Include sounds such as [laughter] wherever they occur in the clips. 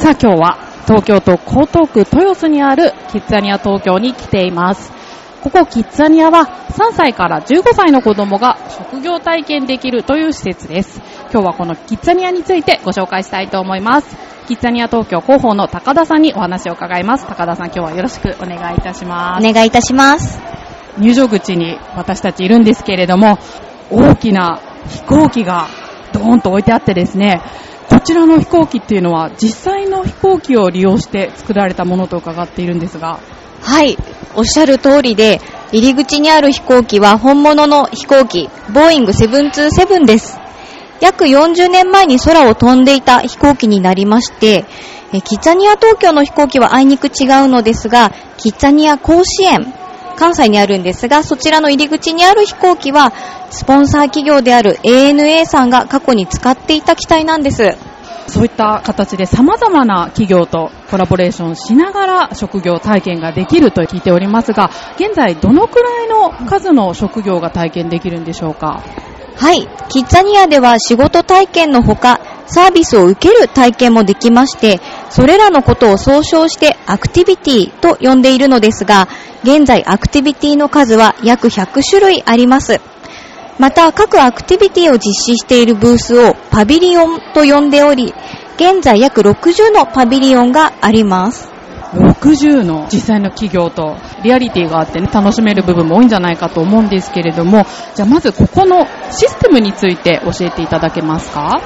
さあ今日は東京都江東区豊洲にあるキッザニア東京に来ています。ここキッザニアは3歳から15歳の子供が職業体験できるという施設です。今日はこのキッザニアについてご紹介したいと思います。キッザニア東京広報の高田さんにお話を伺います。高田さん今日はよろしくお願いいたします。お願いいたします。入場口に私たちいるんですけれども、大きな飛行機がドーンと置いてあってですね、こちらの飛行機っていうのは実際の飛行機を利用して作られたものと伺っているんですが、はい、おっしゃる通りで、入り口にある飛行機は本物の飛行機、ボーイング727です。約40年前に空を飛んでいた飛行機になりまして、キッザニア東京の飛行機はあいにく違うのですが、キッザニア甲子園、関西にあるんですが、そちらの入り口にある飛行機は、スポンサー企業である ANA さんが過去に使っていた機体なんです。そういった形で様々な企業とコラボレーションしながら職業体験ができると聞いておりますが、現在どのくらいの数の職業が体験できるんでしょうか？はい。キッザニアでは仕事体験のほか、サービスを受ける体験もできまして、それらのことを総称してアクティビティと呼んでいるのですが、現在アクティビティの数は約100種類あります。また、各アクティビティを実施しているブースをパビリオンと呼んでおり、現在約60のパビリオンがあります。60の実際の企業とリアリティがあってね、楽しめる部分も多いんじゃないかと思うんですけれども、じゃあまずここのシステムについて教えていただけますか？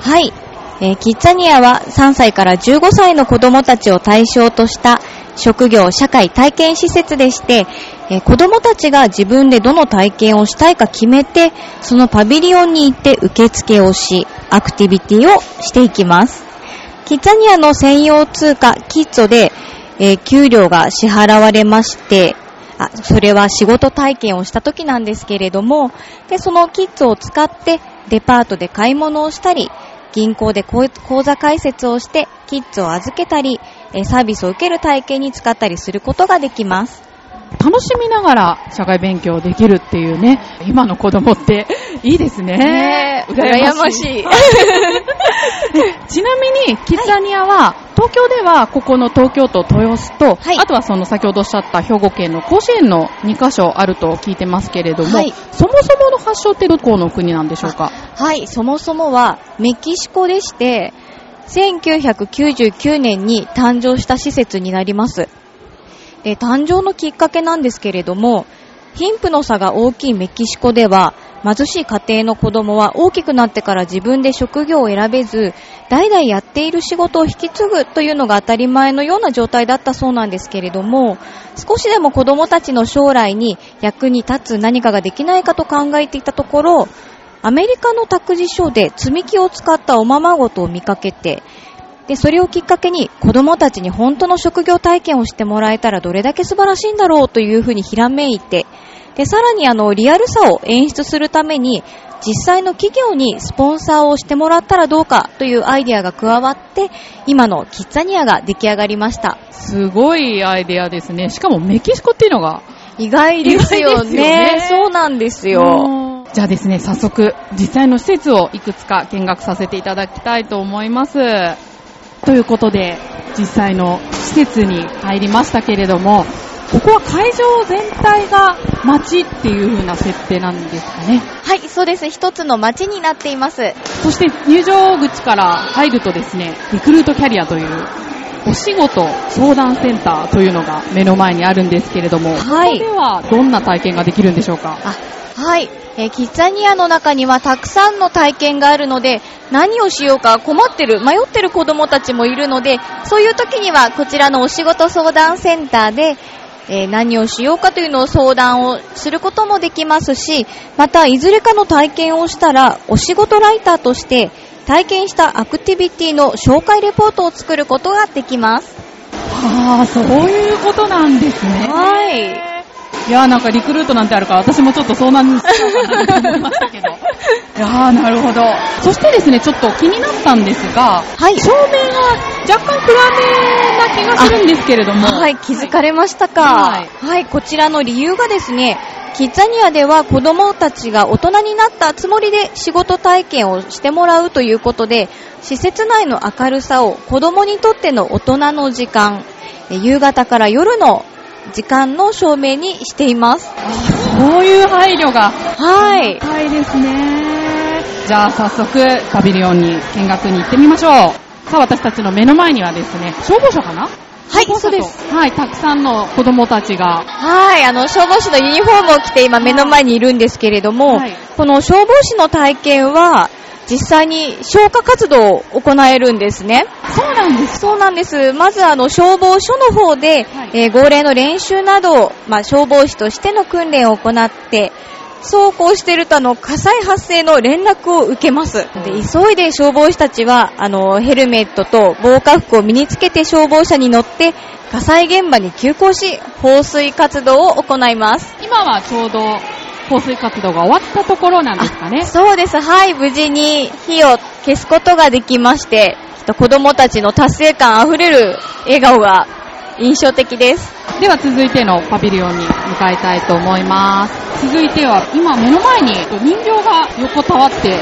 はい。えーキッザニアは3歳から15歳の子供たちを対象とした職業社会体験施設でして、えー子供たちが自分でどの体験をしたいか決めて、そのパビリオンに行って受付をし、アクティビティをしていきます。キッザニアの専用通貨キッゾで、えー給料が支払われまして、あ、それは仕事体験をした時なんですけれども、で、そのキッズを使ってデパートで買い物をしたり、銀行で口座開設をしてキッズを預けたり、サービスを受ける体験に使ったりすることができます。楽しみながら社会勉強できるっていうね、今の子供って [laughs] いいですね。ねえ羨ましい。[laughs] ちなみに、キッザニアは、東京ではここの東京都豊洲と、はい。あとはその先ほどおっしゃった兵庫県の甲子園の2カ所あると聞いてますけれども、はい。そもそもの発祥ってどこの国なんでしょうか？はい、そもそもはメキシコでして、1999年に誕生した施設になります。で、誕生のきっかけなんですけれども、貧富の差が大きいメキシコでは、貧しい家庭の子供は大きくなってから自分で職業を選べず、代々やっている仕事を引き継ぐというのが当たり前のような状態だったそうなんですけれども、少しでも子供たちの将来に役に立つ何かができないかと考えていたところ、アメリカの託児所で積み木を使ったおままごとを見かけて、で、それをきっかけに子供たちに本当の職業体験をしてもらえたらどれだけ素晴らしいんだろうというふうにひらめいて、で、さらにあの、リアルさを演出するために、実際の企業にスポンサーをしてもらったらどうかというアイデアが加わって、今のキッザニアが出来上がりました。すごいアイデアですね。しかもメキシコっていうのが。意外ですよね。ねそうなんですよ。じゃあですね、早速、実際の施設をいくつか見学させていただきたいと思います。ということで、実際の施設に入りましたけれども、ここは会場全体が街っていう風な設定なんですかね。はい、そうです。一つの街になっています。そして入場口から入るとですね、リクルートキャリアというお仕事相談センターというのが目の前にあるんですけれども、はいここではどんな体験ができるんでしょうか？あ、はい。えーキッザニアの中にはたくさんの体験があるので、何をしようか困ってる、迷ってる子供たちもいるので、そういう時にはこちらのお仕事相談センターで、えー何をしようかというのを相談をすることもできますし、また、いずれかの体験をしたら、お仕事ライターとして、体験したアクティビティの紹介レポートを作ることができます。ああ、そういうことなんですね。はい。いやーなんかリクルートなんてあるから私もちょっと相談しようかなと思いましたけど。[laughs] いやーなるほど。そしてですね、ちょっと気になったんですが、はい。照明が若干暗めな気がするんですけれども。はい、気づかれましたか。ははいい、こちらの理由がですね、キッザニアでは子供たちが大人になったつもりで仕事体験をしてもらうということで、施設内の明るさを子供にとっての大人の時間、夕方から夜の時間の照明にしています。そういう配慮が。はい。高いですね。じゃあ早速、パビリオンに見学に行ってみましょう。さあ、私たちの目の前にはですね、消防署かなはいそうです。はい、たくさんの子供たちが。はい、あの、消防士のユニフォームを着て今目の前にいるんですけれども、はいこの消防士の体験は、実際に消火活動を行えるんですね。そうなんです。そうなんです。まずあの消防署の方で、はいえー号令の練習などを、まあ、消防士としての訓練を行って、そうこうしているとあの火災発生の連絡を受けます。で、急いで消防士たちは、あの、ヘルメットと防火服を身につけて消防車に乗って、火災現場に急行し、放水活動を行います。今はちょうど放水活動が終わったところなんですかね。そうです。はい、無事に火を消すことができまして、子供たちの達成感あふれる笑顔が印象的です。では続いてのパビリオンに向かいたいと思います。続いては、今目の前に人形が横たわってい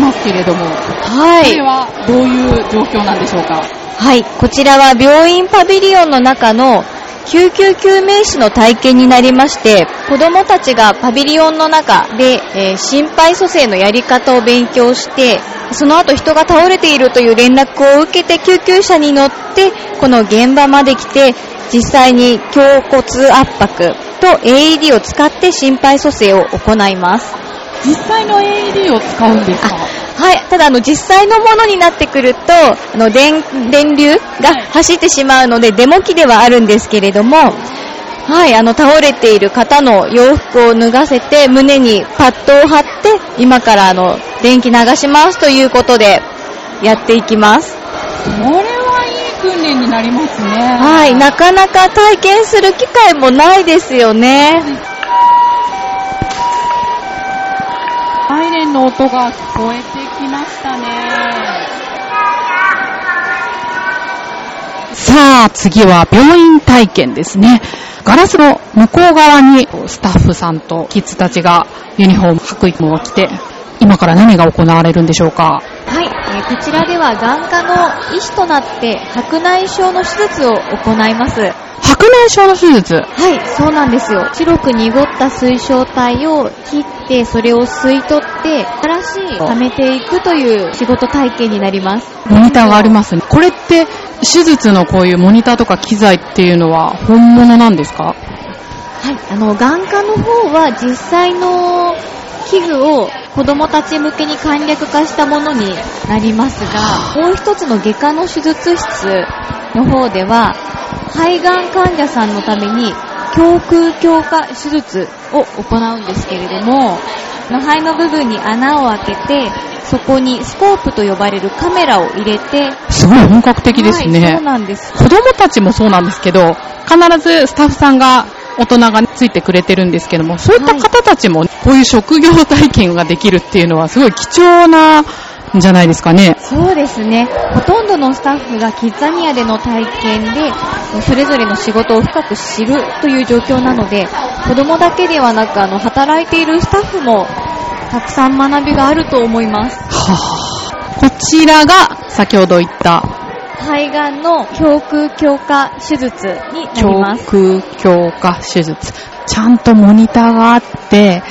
ますけれども、はこれはどういう状況なんでしょうか？はい、こちらは病院パビリオンの中の救急救命士の体験になりまして、子供たちがパビリオンの中で、えー心肺蘇生のやり方を勉強して、その後人が倒れているという連絡を受けて救急車に乗って、この現場まで来て、実際に胸骨圧迫と AED を使って心肺蘇生を行います。実際の AED を使うんですか？はい。ただ、あの、実際のものになってくると、あの、電、電流がはい走ってしまうので、デモ機ではあるんですけれども、はい。あの、倒れている方の洋服を脱がせて、胸にパッドを貼って、今からあの、電気流しますということで、やっていきます。訓練になりますね。はい。なかなか体験する機会もないですよね。サイレンの音が聞こえてきましたね。さあ、次は病院体験ですね。ガラスの向こう側にスタッフさんとキッズたちがユニフォーム、白衣を着て、今から何が行われるんでしょうかこちらでは眼科の医師となって白内障の手術を行います。白内障の手術？はい、そうなんですよ。白く濁った水晶体を切って、それを吸い取って、新しい溜めていくという仕事体験になります。モニターがありますね。これって手術のこういうモニターとか機材っていうのは本物なんですか？はい、あの、眼科の方は実際の器具を子供たち向けに簡略化したものになりますが、もう一つの外科の手術室の方では、肺がん患者さんのために胸腔強化手術を行うんですけれども、の肺の部分に穴を開けて、そこにスコープと呼ばれるカメラを入れて、すごい本格的ですね。はい、そうなんです。子供たちもそうなんですけど、必ずスタッフさんが大人がついてくれてるんですけども、そういった方たちもこういう職業体験ができるっていうのはすごい貴重なんじゃないですかね。そうですね。ほとんどのスタッフがキッザニアでの体験で、それぞれの仕事を深く知るという状況なので、子供だけではなく、あの、働いているスタッフも、たくさん学びがあると思います。はあ、こちらが先ほど言った肺がんの胸腔強化手術になります。胸腔強化手術。ちゃんとモニターがあって、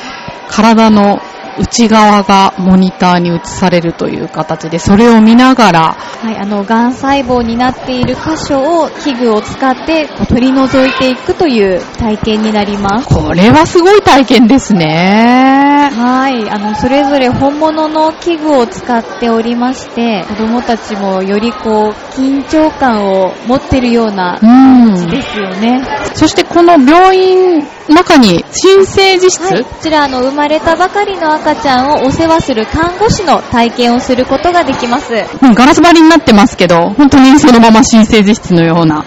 体の内側がモニターに映されるという形で、それを見ながら、はい、あの、がん細胞になっている箇所を器具を使ってこう取り除いていくという体験になります。これはすごい体験ですね。はい、あの、それぞれ本物の器具を使っておりまして、子供たちもよりこう、緊張感を持ってるようなうん。ですよね。そしてこの病院中に新生児室、はい、こちら、あの、生まれたばかりの赤ちゃんをお世話する看護師の体験をすることができます。ガラス張りになってますけど、本当にそのまま新生児室のような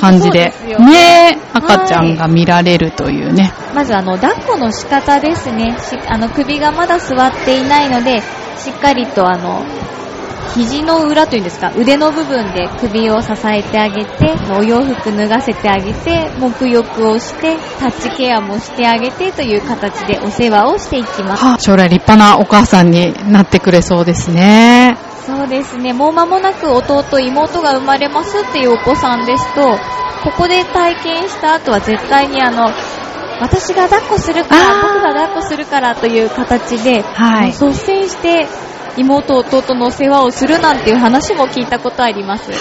感じで、本当そうすよねね赤ちゃんが見られるというね。まずあの抱っこの仕方ですねしあの首がまだ座っていないのでしっかりとあの肘の裏というんですか、腕の部分で首を支えてあげて、お洋服脱がせてあげて、沐浴をして、タッチケアもしてあげてという形でお世話をしていきます。はあ将来立派なお母さんになってくれそうですね。そうですね、もう間もなく弟、妹が生まれますっていうお子さんですと、ここで体験した後は絶対にあの、私が抱っこするから、僕が抱っこするからという形で、はい率先して妹、弟の世話をするなんていう話も聞いたことあります。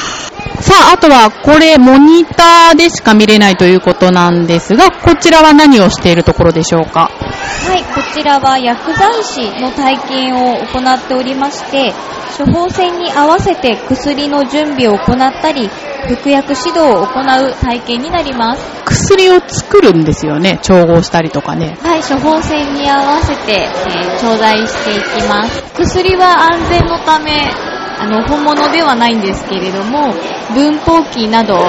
さあ、あとは、これ、モニターでしか見れないということなんですが、こちらは何をしているところでしょうか？はい、こちらは薬剤師の体験を行っておりまして、処方箋に合わせて薬の準備を行ったり、服薬指導を行う体験になります。薬を作るんですよね。調合したりとかね。はい、処方箋に合わせて、えー頂戴していきます。薬は安全のため、あの、本物ではないんですけれども、分包機など、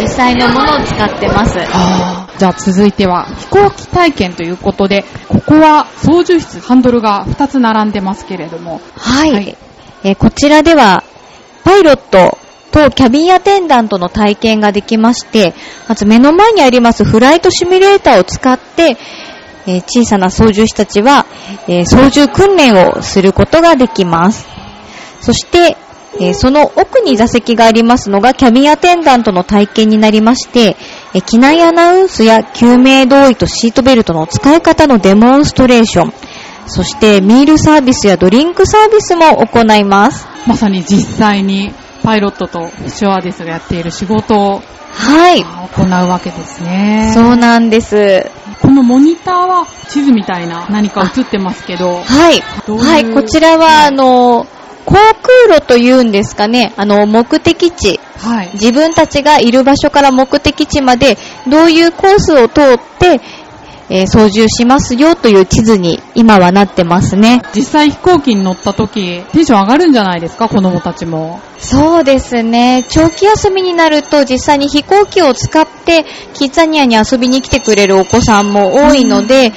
実際のものを使ってます。あじゃあ続いては飛行機体験ということで、ここは操縦室、ハンドルが2つ並んでますけれども。はい。はいえーこちらでは、パイロットとキャビンアテンダントの体験ができまして、まず目の前にありますフライトシミュレーターを使って、えー小さな操縦士たちは、えー操縦訓練をすることができます。そして、えーその奥に座席がありますのがキャビンアテンダントの体験になりまして、えー機内アナウンスや救命胴衣とシートベルトの使い方のデモンストレーション、そしてミールサービスやドリンクサービスも行います。まさに実際にパイロットとシュワーデスがやっている仕事をはい。行うわけですね。そうなんです。このモニターは地図みたいな何か映ってますけど、はい。はい、こちらは、あの、航空路というんですかね、あの、目的地、はい。自分たちがいる場所から目的地まで、どういうコースを通って、えー操縦しますよという地図に今はなってますね。実際飛行機に乗った時、テンション上がるんじゃないですか、子供たちも。そうですね。長期休みになると実際に飛行機を使ってキッザニアに遊びに来てくれるお子さんも多いので、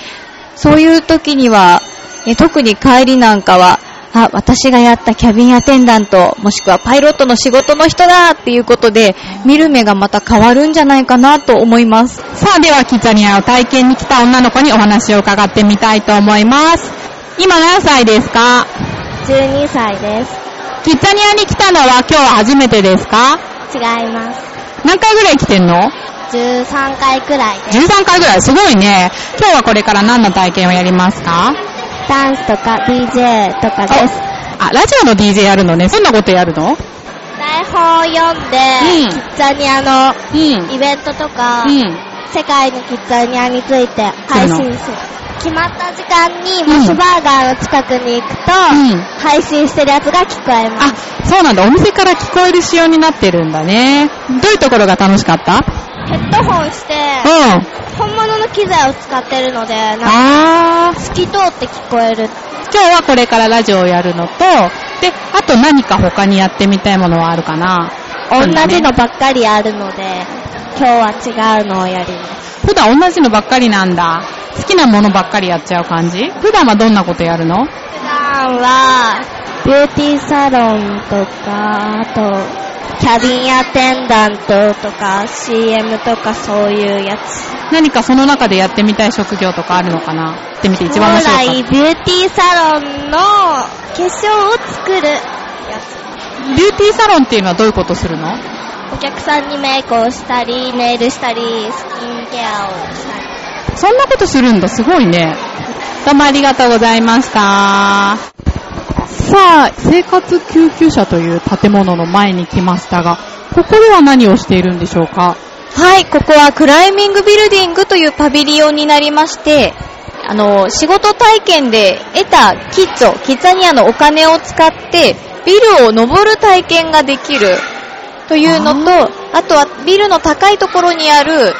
そういう時には、え特に帰りなんかは、あ、私がやったキャビンアテンダント、もしくはパイロットの仕事の人だっていうことで、見る目がまた変わるんじゃないかなと思います。さあ、ではキッザニアを体験に来た女の子にお話を伺ってみたいと思います。今何歳ですか？12歳です。キッザニアに来たのは今日は初めてですか？違います。何回ぐらい来てんの？13回くらいです。13回ぐらい、すごいね。今日はこれから何の体験をやりますか？ダンスとか DJ とかです。あ、ラジオの DJ やるのね。どんなことやるの？台本を読んで、うんキッザニアのうん。イベントとか、うん。世界のキッザニアについて配信する。決まった時間にうんモスバーガーの近くに行くと、うん配信してるやつが聞こえます。あ、そうなんだ。お店から聞こえる仕様になってるんだね。どういうところが楽しかった？ヘッドホンして、うん。本物の機材を使ってるので、なんか。透き通って聞こえる。今日はこれからラジオをやるのと、で、あと何か他にやってみたいものはあるかな同じのばっかりあるので、今日は違うのをやります。普段同じのばっかりなんだ。好きなものばっかりやっちゃう感じ？普段はどんなことやるの？普段は、ビューティーサロンとか、あと、キャビンアテンダントとか、CM とかそういうやつ。何かその中でやってみたい職業とかあるのかな？ってみて一番面将白い来、ビューティーサロンの化粧を作るやビューティーサロンっていうのはどういうことするの？つ。お客さんにメイクをしたり、ネイルしたり、スキンケアをしたり。そんなことするんだ。すごいね。どうもありがとうございました。さあ、生活救急車という建物の前に来ましたが、ここでは何をしているんでしょうか？はい、ここはクライミングビルディングというパビリオンになりまして、あの、仕事体験で得たキッズを、キッザニアのお金を使って、ビルを登る体験ができるというのと、あとはビルの高いところにある、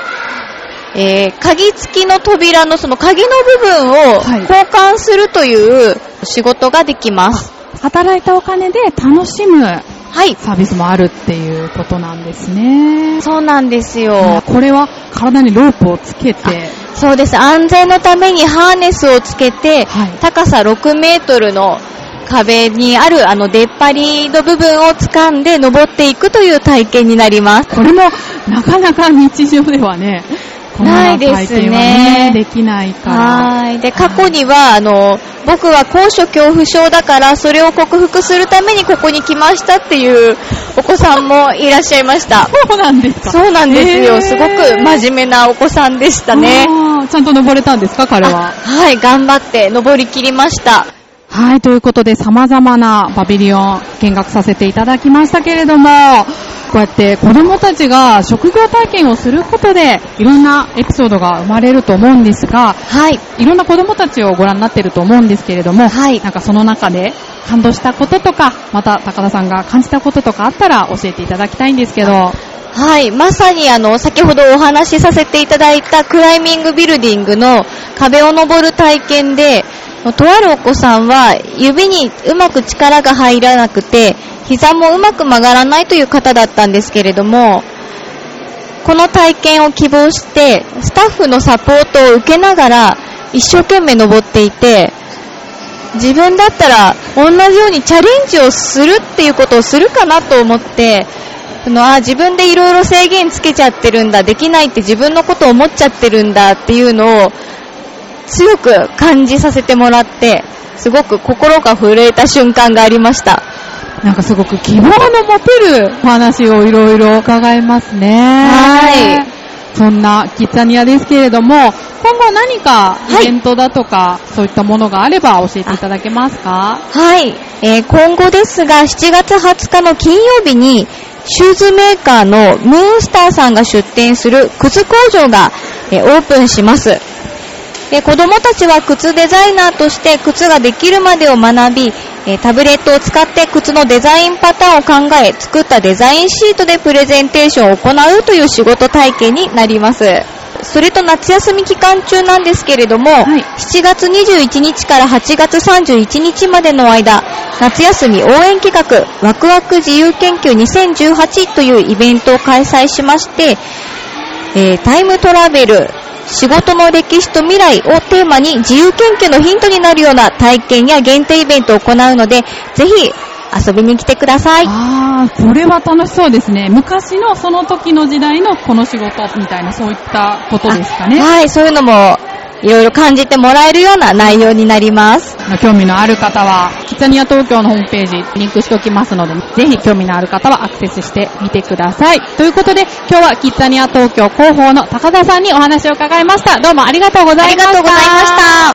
えー、鍵付きの扉のその鍵の部分をはい。交換するという仕事ができます。働いたお金で楽しむはい。サービスもあるっていうことなんですね。そうなんですよ。これは体にロープをつけて、そうです。安全のためにハーネスをつけて、はい高さ6メートルの壁にあるあの出っ張りの部分を掴んで登っていくという体験になります。これもなかなか日常ではね、な体験はね、できないから。はい。で、過去には、あの、僕は高所恐怖症だから、それを克服するためにここに来ましたっていうお子さんもいらっしゃいました。そうなんですかそうなんですよ。すごく真面目なお子さんでしたね。ちゃんと登れたんですか、彼は？あはい、頑張って登り切りました。はい、ということで様々なパビリオン見学させていただきましたけれども、こうやって子供たちが職業体験をすることで、いろんなエピソードが生まれると思うんですが、はい。いろんな子供たちをご覧になってると思うんですけれども、はいなんかその中で感動したこととか、また高田さんが感じたこととかあったら教えていただきたいんですけど、はい。まさにあの、先ほどお話しさせていただいたクライミングビルディングの壁を登る体験で、とあるお子さんは指にうまく力が入らなくて、膝もうまく曲がらないという方だったんですけれども、この体験を希望して、スタッフのサポートを受けながら、一生懸命登っていて、自分だったら同じようにチャレンジをするっていうことをするかなと思って、そのあ自分でいろいろ制限つけちゃってるんだ、できないって自分のことを思っちゃってるんだっていうのを強く感じさせてもらって、すごく心が震えた瞬間がありました。なんかすごく希望の持てるお話をいろいろ伺えますね。はい。そんなキッザニアですけれども、今後何かはいイベントだとか、そういったものがあれば教えていただけますか？はい、えー今後ですが、7月20日の金曜日に、シューズメーカーのムーンスターさんが出店する靴工場が、えーオープンします。で子供たちは靴デザイナーとして靴ができるまでを学び、えータブレットを使って靴のデザインパターンを考え、作ったデザインシートでプレゼンテーションを行うという仕事体験になります。それと夏休み期間中なんですけれども、はい7月21日から8月31日までの間、夏休み応援企画、ワクワク自由研究2018というイベントを開催しまして、えータイムトラベル、仕事の歴史と未来をテーマに自由研究のヒントになるような体験や限定イベントを行うので、ぜひ遊びに来てください。ああ、これは楽しそうですね。昔のその時の時代のこの仕事みたいなそういったことですかね。はい、そういうのもいろいろ感じてもらえるような内容になります。興味のある方は、キッザニア東京のホームページリンクしておきますので、ぜひ興味のある方はアクセスしてみてください。ということで、今日はキッザニア東京広報の高田さんにお話を伺いました。どうもありがとうございました。ありがとうございました。